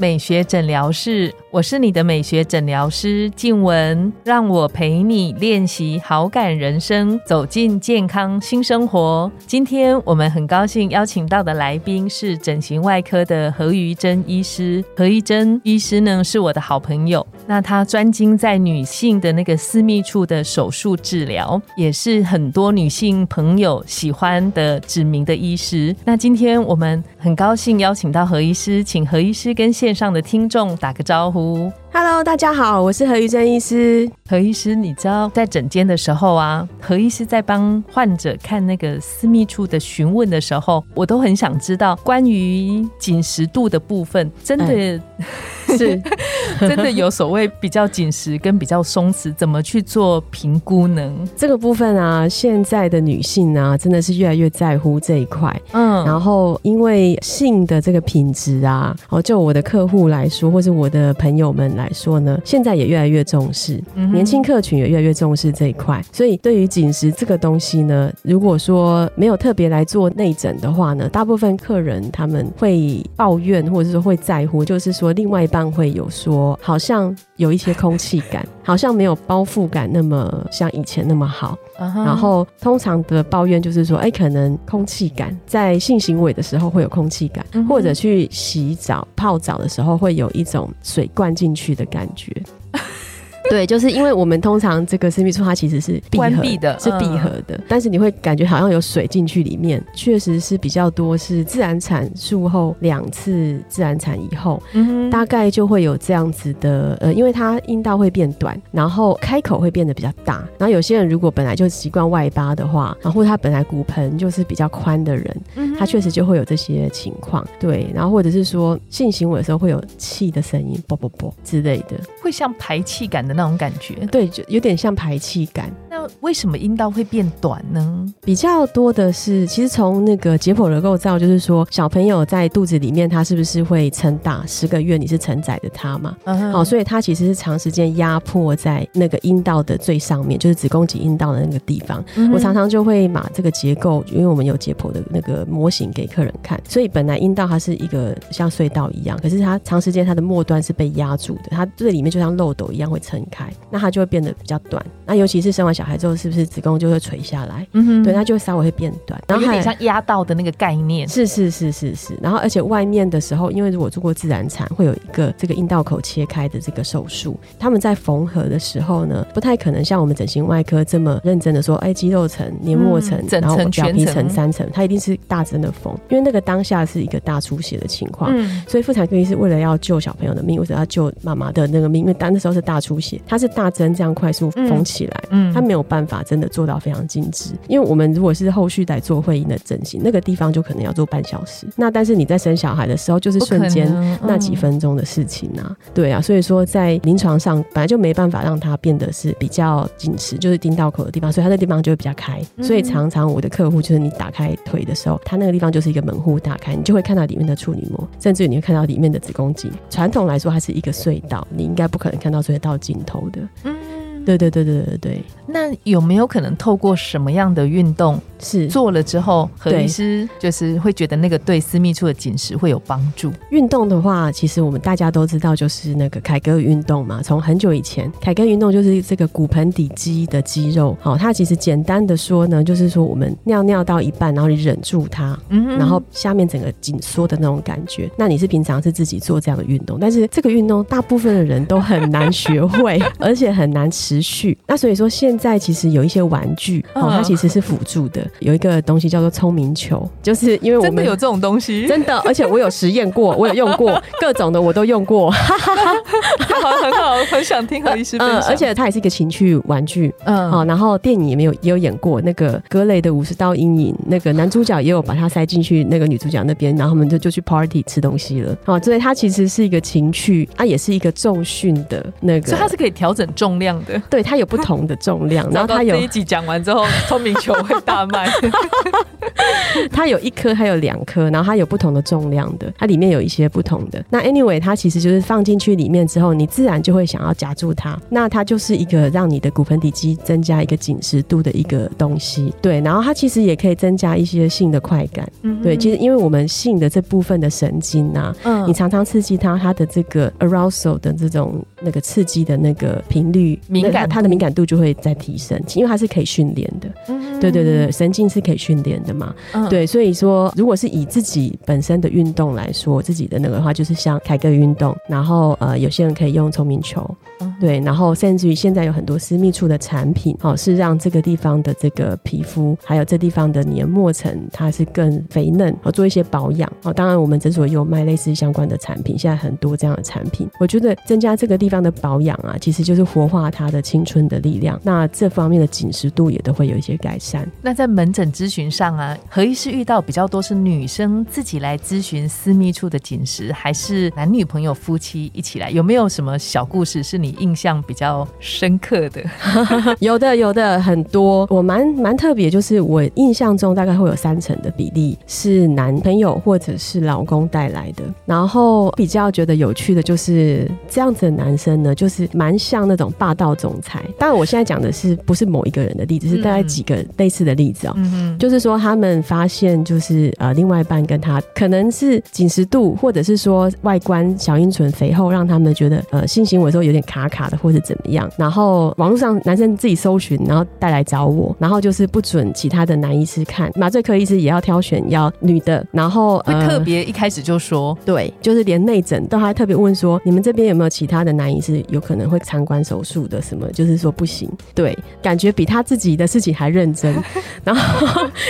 美学诊疗室，我是你的美学诊疗师静雯，让我陪你练习好感人生，走进健康新生活。今天我们很高兴邀请到的来宾是整形外科的何瑜珍医师。何玉珍医师呢是我的好朋友，那他专精在女性的那个私密处的手术治疗，也是很多女性朋友喜欢的知名的医师。那今天我们很高兴邀请到何医师。请何医师跟现线上的听众打个招呼。Hello，大家好，我是何玉珍医师。何医师，你知道在诊间的时候啊，何医师在帮患者看那个私密处的询问的时候，我都很想知道关于紧实度的部分，真的。是，真的有所谓比较紧实跟比较松弛，怎么去做评估呢？这个部分啊，现在的女性啊，真的是越来越在乎这一块。嗯，然后因为性的这个品质啊，哦，就我的客户来说，或是我的朋友们来说呢，现在也越来越重视，年轻客群也越来越重视这一块。所以对于紧实这个东西呢，如果说没有特别来做内诊的话呢，大部分客人他们会抱怨，或者是说会在乎，就是说另外一半。会有说，好像有一些空气感，好像没有包覆感那么像以前那么好。然后通常的抱怨就是说，哎，可能空气感在性行为的时候会有空气感，或者去洗澡泡澡的时候会有一种水灌进去的感觉。对，就是因为我们通常这个私密处它其实是关闭的，是闭合的，但是你会感觉好像有水进去里面，确实是比较多。是自然产术后两次自然产以后，大概就会有这样子的，呃，因为它阴道会变短，然后开口会变得比较大。然后有些人如果本来就习惯外八的话，然后他本来骨盆就是比较宽的人，他确实就会有这些情况。对，然后或者是说性行为的时候会有气的声音，啵啵啵之类的，会像排气感的那种感觉，对，就有点像排气感。那为什么阴道会变短呢？比较多的是，其实从那个解剖的构造，就是说小朋友在肚子里面，他是不是会撑大？十个月你是承载着他嘛？哦，所以他其实是长时间压迫在那个阴道的最上面，就是子宫颈阴道的那个地方。我常常就会把这个结构，因为我们有解剖的那个模型给客人看，所以本来阴道它是一个像隧道一样，可是它长时间它的末端是被压住的，它这里面就像漏斗一样会撑开，那它就会变得比较短。那尤其是生完小孩之后，是不是子宫就会垂下来？嗯哼，对，它就会稍微会变短，然后有点像压到的那个概念。是是是是是。然后而且外面的时候，因为如果做过自然产，会有一个这个阴道口切开的这个手术，他们在缝合的时候呢，不太可能像我们整形外科这么认真的说，哎，肌肉层、黏膜层，然后表皮层三层，它一定是大针的缝，因为那个当下是一个大出血的情况。嗯。所以妇产科医师为了要救小朋友的命，为了要救妈妈的那个命，因为当那时候是大出血，它是大针这样快速缝起来，嗯，它没有办法真的做到非常精致，因为我们如果是后续来做会阴的整形，那个地方就可能要做半小时。那但是你在生小孩的时候，就是瞬间那几分钟的事情啊，对啊，所以说在临床上本来就没办法让它变得是比较紧实，就是阴道口的地方，所以它那地方就会比较开。所以常常我的客户就是你打开腿的时候，它那个地方就是一个门户打开，你就会看到里面的处女膜，甚至你会看到里面的子宫颈。传统来说，它是一个隧道，你应该不可能看到隧道尽头头的。嗯。对对对对对对，那有没有可能透过什么样的运动是做了之后，何医师就是会觉得那个对私密处的紧实会有帮助？运动的话，其实我们大家都知道，就是那个凯格尔运动嘛。从很久以前，凯格尔运动就是这个骨盆底肌的肌肉。好，它其实简单的说呢，就是说我们尿尿到一半，然后你忍住它，嗯，然后下面整个紧缩的那种感觉。那你是平常是自己做这样的运动，但是这个运动大部分的人都很难学会，而且很难吃。持续，那所以说现在其实有一些玩具哦，它其实是辅助的。有一个东西叫做聪明球，就是因为我们有这种东西，真的，而且我有实验过，我有用过各种的，我都用过，好，很好，很想听何医师分享。而且它也是一个情趣玩具，嗯，好，然后电影也没有也有演过那个格雷的五十道阴影，那个男主角也有把它塞进去那个女主角那边，然后他们就就去 party 吃东西了。好，所以它其实是一个情趣，它也是一个重训的那个，所以它是可以调整重量的。对，它有不同的重量，然后它有这一集讲完之后，聪明球会大卖。它有一颗，还有两颗，然后它有不同的重量的，它里面有一些不同的。那 anyway，它其实就是放进去里面之后，你自然就会想要夹住它。那它就是一个让你的骨盆底肌增加一个紧实度的一个东西。对，然后它其实也可以增加一些性的快感。嗯，对，其实因为我们性的这部分的神经啊，嗯，你常常刺激它，它的这个 arousal 的这种那个刺激的那个频率敏感，它的敏感度就会在提升，因为它是可以训练的。嗯，对对对对，神经是可以训练的嘛。嗯，对，所以说，如果是以自己本身的运动来说，自己的那个话，就是像凯歌运动，然后呃，有些人可以用聪明球，对，然后甚至于现在有很多私密处的产品，哦，是让这个地方的这个皮肤，还有这地方的黏膜层，它是更肥嫩，哦，做一些保养。哦，当然我们诊所也有卖类似相关的产品，现在很多这样的产品，我觉得增加这个地方的保养啊，其实就是活化它的青春的力量，那这方面的紧实度也都会有一些改善。那在门诊咨询上啊，何医师遇到比较多是女生自己来咨询私密处的紧实，还是男女朋友夫妻一起来？有没有什么小故事是你印象比较深刻的？有的，有的很多。我蛮蛮特别，就是我印象中大概会有三成的比例是男朋友或者是老公带来的。然后比较觉得有趣的就是这样子的男生呢，就是蛮像那种霸道总裁。当然，我现在讲的是不是某一个人的例子，是大概几个类似的例子啊。就是说，他们发现就是呃，另外一半跟他可能是紧实度，或者是说外观小阴唇肥厚，让他们觉得呃性行为的时候有点卡卡的，或者怎么样。然后网络上男生自己搜寻，然后带来找我，然后就是不准其他的男医师看，麻醉科医师也要挑选要女的，然后会特别一开始就说，对，就是连内诊都还特别问说，你们这边有没有其他的男医师有可能会参观手术的什么？就是说不行，对，感觉比他自己的事情还认真，然后。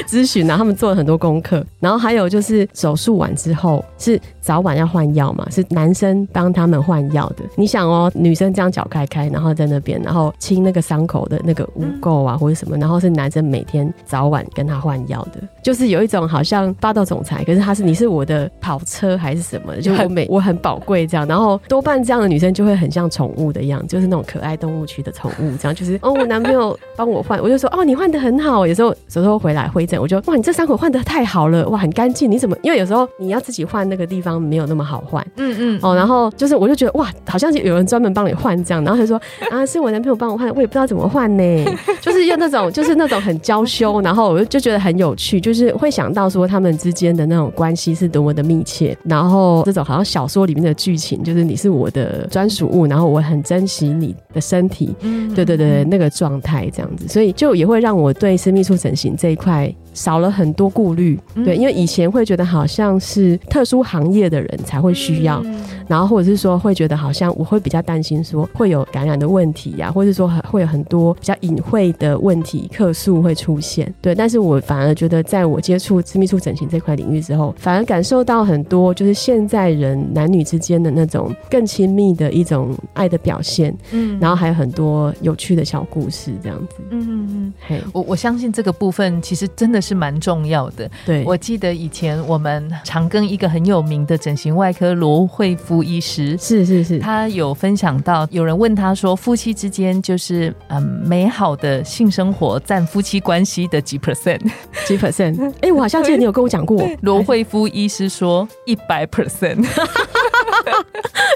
咨询然后，他们做了很多功课，然后还有就是手术完之后是早晚要换药嘛，是男生帮他们换药的。你想哦，女生这样脚开开，然后在那边，然后清那个伤口的那个污垢啊或者什么，然后是男生每天早晚跟他换药的，就是有一种好像霸道总裁，可是他是你是我的跑车还是什么的，就我每我很宝贵这样，然后多半这样的女生就会很像宠物的样子，就是那种可爱动物区的宠物这样，就是哦我男朋友帮我换，我就说哦你换的很好，有时候有时候回来会诊。我就哇，你这伤口换的太好了，哇，很干净。你怎么？因为有时候你要自己换那个地方没有那么好换，嗯嗯哦。然后就是我就觉得哇，好像是有人专门帮你换这样。然后他说啊，是我男朋友帮我换，我也不知道怎么换呢。就是用那种就是那种很娇羞，然后我就就觉得很有趣，就是会想到说他们之间的那种关系是多么的密切。然后这种好像小说里面的剧情，就是你是我的专属物，然后我很珍惜你的身体，对对对，那个状态这样子，所以就也会让我对私密处整形这一块。少了很多顾虑，对，因为以前会觉得好像是特殊行业的人才会需要，然后或者是说会觉得好像我会比较担心说会有感染的问题呀，或者说会有很多比较隐晦的问题客诉会出现，对，但是我反而觉得在我接触私密处整形这块领域之后，反而感受到很多就是现在人男女之间的那种更亲密的一种爱的表现，嗯，然后还有很多有趣的小故事这样子，嗯嗯嗯，嘿，我我相信这个部分其实真的。是蛮重要的。对，我记得以前我们常跟一个很有名的整形外科罗惠夫医师，是是是，他有分享到，有人问他说，夫妻之间就是嗯美好的性生活占夫妻关系的几 percent？几 percent？哎，我好像记得你有跟我讲过，罗惠夫医师说一百 percent，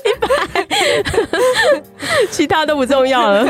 一百，其他都不重要了，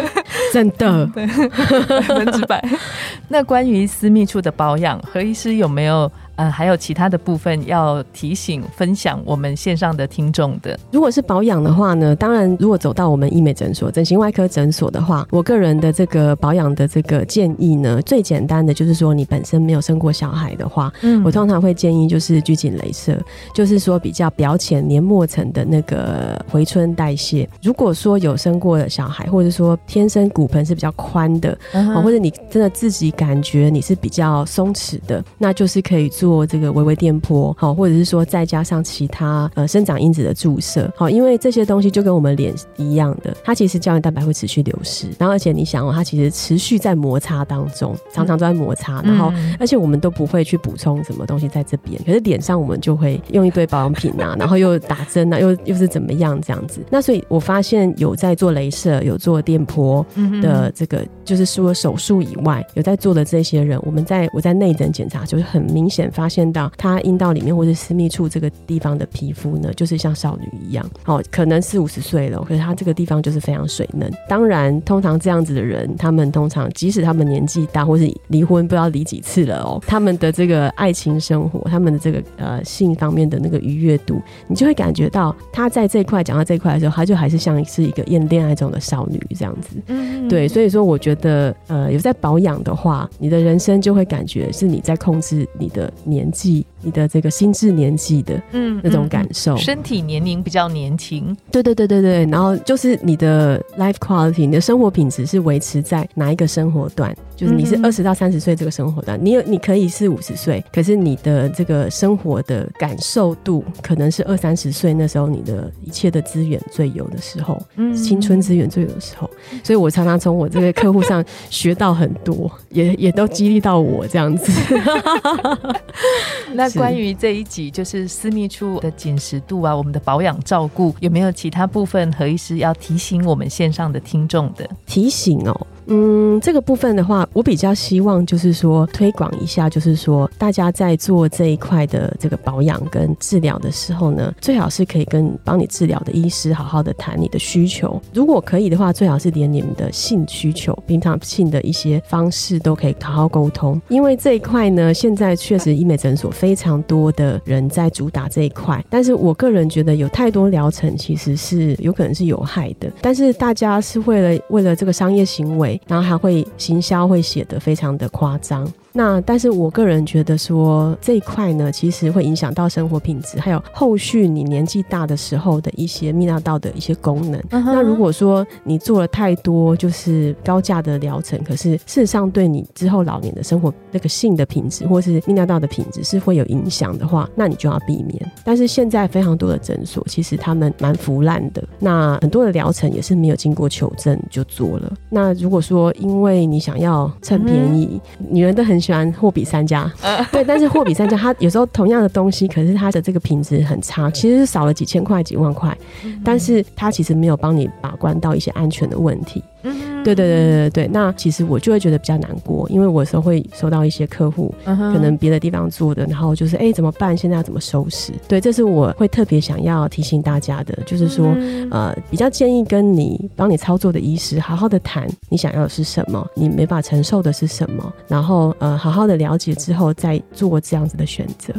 真的，百分之百。那关于私密处的保养，何医师有没有？呃，还有其他的部分要提醒、分享我们线上的听众的。如果是保养的话呢，当然，如果走到我们医美诊所、整形外科诊所的话，我个人的这个保养的这个建议呢，最简单的就是说，你本身没有生过小孩的话，嗯，我通常会建议就是拘谨镭射，就是说比较表浅黏膜层的那个回春代谢。如果说有生过小孩，或者说天生骨盆是比较宽的，或者你真的自己感觉你是比较松弛的，那就是可以做。做这个微微电波，好，或者是说再加上其他呃生长因子的注射，好，因为这些东西就跟我们脸一样的，它其实胶原蛋白会持续流失，然后而且你想哦，它其实持续在摩擦当中，常常都在摩擦，然后而且我们都不会去补充什么东西在这边，可是脸上我们就会用一堆保养品啊，然后又打针啊，又又是怎么样这样子，那所以我发现有在做镭射，有做电波的这个，就是除了手术以外，有在做的这些人，我们在我在内诊检查，就是很明显发现到他阴道里面或者私密处这个地方的皮肤呢，就是像少女一样，哦，可能四五十岁了，可是他这个地方就是非常水嫩。当然，通常这样子的人，他们通常即使他们年纪大，或是离婚不知道离几次了哦，他们的这个爱情生活，他们的这个呃性方面的那个愉悦度，你就会感觉到他在这一块讲到这一块的时候，他就还是像是一个恋恋爱中的少女这样子。嗯，对，所以说我觉得呃有在保养的话，你的人生就会感觉是你在控制你的年纪。你的这个心智年纪的，嗯，那种感受，身体年龄比较年轻，对对对对对，然后就是你的 life quality，你的生活品质是维持在哪一个生活段？就是你是二十到三十岁这个生活段，你有你可以是五十岁，可是你的这个生活的感受度可能是二三十岁那时候你的一切的资源最有的时候，嗯，青春资源最有的时候，所以我常常从我这个客户上学到很多，也也都激励到我这样子。那关于这一集就是私密处的紧实度啊，我们的保养照顾有没有其他部分何医师要提醒我们线上的听众的提醒哦？嗯，这个部分的话，我比较希望就是说推广一下，就是说大家在做这一块的这个保养跟治疗的时候呢，最好是可以跟帮你治疗的医师好好的谈你的需求。如果可以的话，最好是连你们的性需求、平常性的一些方式都可以好好沟通。因为这一块呢，现在确实医美诊所非常多的人在主打这一块，但是我个人觉得有太多疗程其实是有可能是有害的。但是大家是为了为了这个商业行为。然后还会行销，会写的非常的夸张。那但是我个人觉得说这一块呢，其实会影响到生活品质，还有后续你年纪大的时候的一些泌尿道的一些功能。那如果说你做了太多就是高价的疗程，可是事实上对你之后老年的生活那个性的品质或是泌尿道的品质是会有影响的话，那你就要避免。但是现在非常多的诊所其实他们蛮腐烂的，那很多的疗程也是没有经过求证就做了。那如果说因为你想要趁便宜，女人都很。喜欢货比三家，对，但是货比三家，它有时候同样的东西，可是它的这个品质很差，其实是少了几千块、几万块，但是它其实没有帮你把关到一些安全的问题。对对对对对对，那其实我就会觉得比较难过，因为我有时候会收到一些客户，可能别的地方做的，然后就是哎怎么办？现在要怎么收拾？对，这是我会特别想要提醒大家的，就是说呃比较建议跟你帮你操作的医师好好的谈，你想要的是什么，你没法承受的是什么，然后呃好好的了解之后再做这样子的选择，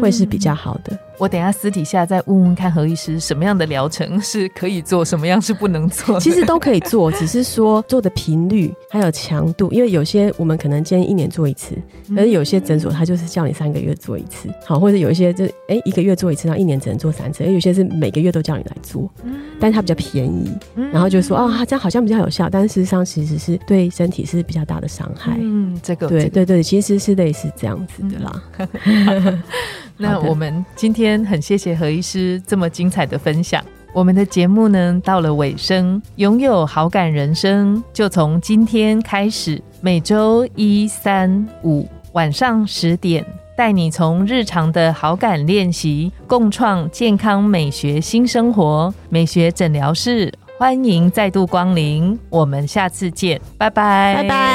会是比较好的。我等下私底下再问问看何医师什么样的疗程是可以做，什么样是不能做。其实都可以做，只是说做的频率还有强度。因为有些我们可能建议一年做一次，而有些诊所他就是叫你三个月做一次，好，或者有一些就哎一个月做一次，然后一年只能做三次。而有些是每个月都叫你来做，但是它比较便宜，然后就说啊，这样好像比较有效，但事实上其实是对身体是比较大的伤害。嗯，这个对对对，其实是类似这样子的啦。那我们今天很谢谢何医师这么精彩的分享。我们的节目呢到了尾声，拥有好感人生就从今天开始，每周一、三、五晚上十点，带你从日常的好感练习，共创健康美学新生活。美学诊疗室欢迎再度光临，我们下次见，拜拜，拜拜。